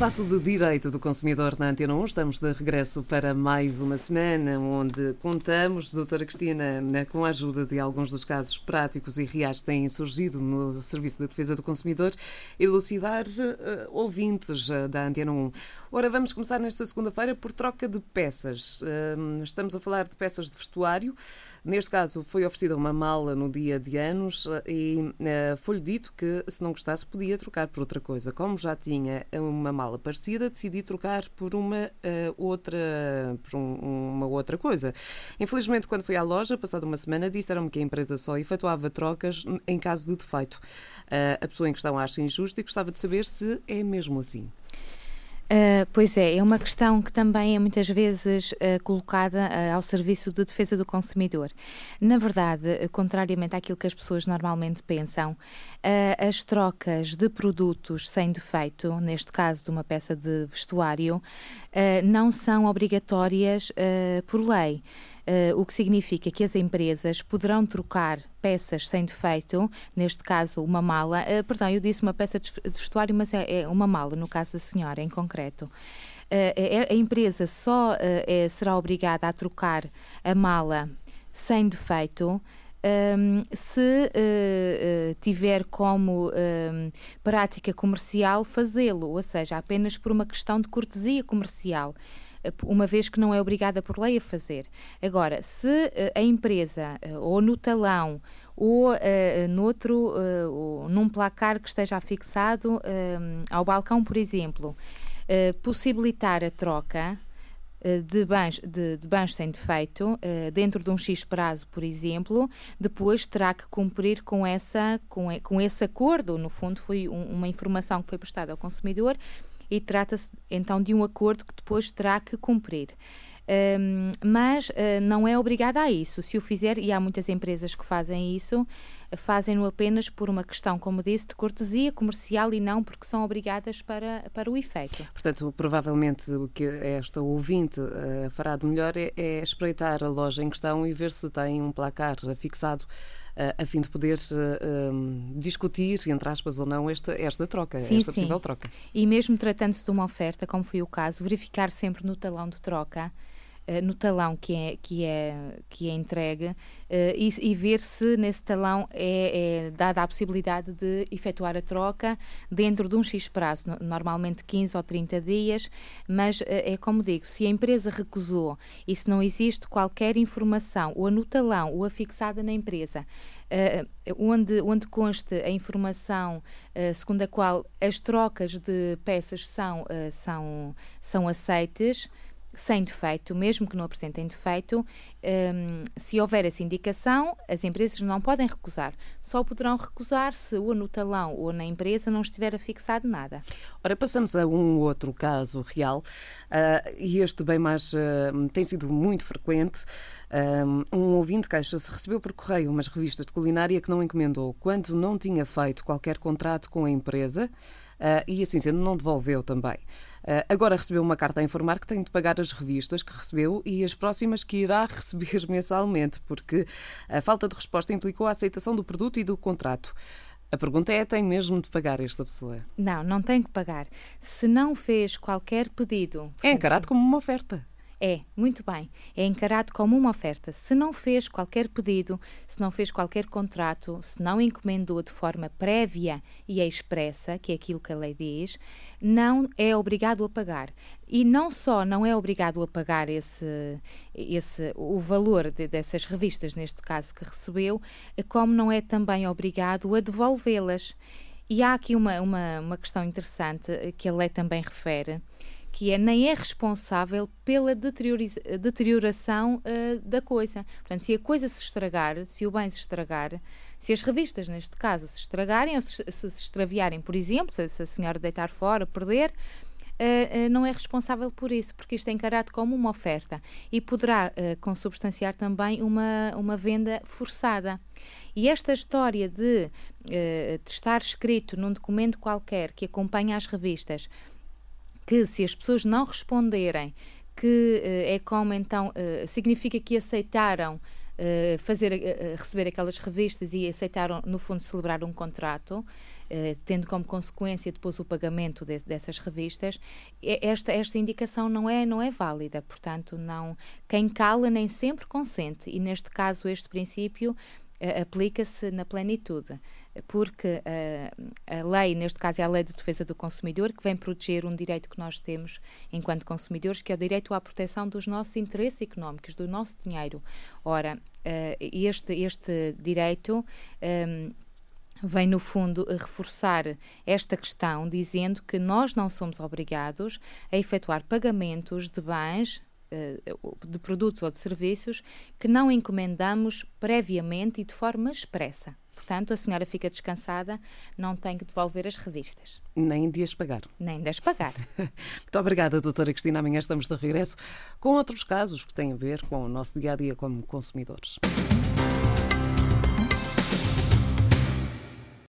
espaço de Direito do Consumidor na Antena 1, estamos de regresso para mais uma semana, onde contamos, doutora Cristina, com a ajuda de alguns dos casos práticos e reais que têm surgido no Serviço de Defesa do Consumidor, elucidar uh, ouvintes uh, da Antena 1. Ora, vamos começar nesta segunda-feira por troca de peças. Uh, estamos a falar de peças de vestuário. Neste caso, foi oferecida uma mala no dia de anos e foi-lhe dito que, se não gostasse, podia trocar por outra coisa. Como já tinha uma mala parecida, decidi trocar por uma outra, por um, uma outra coisa. Infelizmente, quando fui à loja, passada uma semana, disseram-me que a empresa só efetuava trocas em caso de defeito. a pessoa em questão acha injusto e gostava de saber se é mesmo assim. Uh, pois é, é uma questão que também é muitas vezes uh, colocada uh, ao serviço de defesa do consumidor. Na verdade, contrariamente àquilo que as pessoas normalmente pensam, as trocas de produtos sem defeito, neste caso de uma peça de vestuário, não são obrigatórias por lei. Uh, o que significa que as empresas poderão trocar peças sem defeito, neste caso uma mala, uh, perdão, eu disse uma peça de vestuário, mas é, é uma mala, no caso da senhora em concreto. Uh, a, a, empresa só é, será obrigada a trocar a mala sem defeito um, se uh, uh, tiver como um, prática comercial fazê-lo, ou seja, apenas por uma questão de cortesia comercial uma vez que não é obrigada por lei a fazer. Agora, se eh, a empresa, eh, ou no talão, ou uh, noutro, uh, num placar que esteja afixado uh, ao balcão, por exemplo, possibilitar a troca de bens, de, de bens sem defeito, dentro de um X prazo, por exemplo, depois terá que cumprir com, essa, com, com esse acordo. No fundo, foi um, uma informação que foi prestada ao consumidor e trata-se então de um acordo que depois terá que cumprir. Um, mas uh, não é obrigada a isso. Se o fizer, e há muitas empresas que fazem isso, fazem-no apenas por uma questão, como disse, de cortesia comercial e não porque são obrigadas para, para o efeito. Portanto, provavelmente o que esta ouvinte uh, fará de melhor é, é espreitar a loja em questão e ver se tem um placar fixado a fim de poder uh, discutir, entre aspas ou não, esta, esta troca, sim, esta possível troca. E mesmo tratando-se de uma oferta, como foi o caso, verificar sempre no talão de troca eh, no talão que é, que é, que é entregue uh, e, e, ver se nesse talão é, é, dada a possibilidade de efetuar a troca dentro de um X prazo, normalmente 15 ou 30 dias, mas uh, é como digo, se a empresa recusou e se não existe qualquer informação, ou no talão, ou afixada na empresa, onde, onde conste a informação segundo a qual as trocas de peças são, são, são aceites, sem defeito, mesmo que não apresentem defeito, um, se houver essa indicação, as empresas não podem recusar. Só poderão recusar se ou no talão ou na empresa não estiver afixado nada. Ora, passamos a um outro caso real, uh, e este bem mais uh, tem sido muito frequente. Um, um ouvinte queixa-se recebeu por correio umas revistas de culinária que não encomendou quando não tinha feito qualquer contrato com a empresa uh, e, assim sendo, não devolveu também. Uh, agora recebeu uma carta a informar que tem de pagar as revistas que recebeu e as próximas que irá receber mensalmente, porque a falta de resposta implicou a aceitação do produto e do contrato. A pergunta é: tem mesmo de pagar esta pessoa? Não, não tem que pagar. Se não fez qualquer pedido. É encarado como uma oferta. É, muito bem. É encarado como uma oferta. Se não fez qualquer pedido, se não fez qualquer contrato, se não encomendou de forma prévia e expressa, que é aquilo que a lei diz, não é obrigado a pagar. E não só não é obrigado a pagar esse, esse, o valor de, dessas revistas, neste caso que recebeu, como não é também obrigado a devolvê-las. E há aqui uma, uma, uma questão interessante que a lei também refere, que é nem é responsável pela deterioração uh, da coisa. Portanto, se a coisa se estragar, se o bem se estragar, se as revistas, neste caso, se estragarem ou se se, extraviarem, por exemplo, se, se, a senhora deitar fora, perder, Uh, uh, não é responsável por isso, porque isto é encarado como uma oferta e poderá consubstanciar também uma, uma venda forçada. E esta história de, de estar escrito num documento qualquer que acompanha as revistas que se as pessoas não responderem, que uh, é como então uh, significa que aceitaram uh, fazer, receber aquelas revistas e aceitaram, no fundo, celebrar um contrato, tendo como consequência depois o pagamento de, dessas revistas, esta, esta indicação não é, não é válida. Portanto, não, quem cala nem sempre consente. E neste caso, este princípio aplica-se na plenitude, porque a lei, neste caso é a Lei de Defesa do Consumidor, que vem proteger um direito que nós temos enquanto consumidores, que é o direito à proteção dos nossos interesses económicos, do nosso dinheiro. Ora, este, este direito. Um, vem, no fundo, reforçar esta questão, dizendo que nós não somos obrigados a efetuar pagamentos de bens eh, de produtos ou de serviços que não encomendamos previamente e de forma expressa. Portanto, a senhora fica descansada, não tem que devolver as revistas. Nem de as pagar. Nem de as pagar. Muito obrigada, doutora Cristina. Amanhã estamos de regresso com outros casos que têm a ver com o nosso dia a dia como consumidores.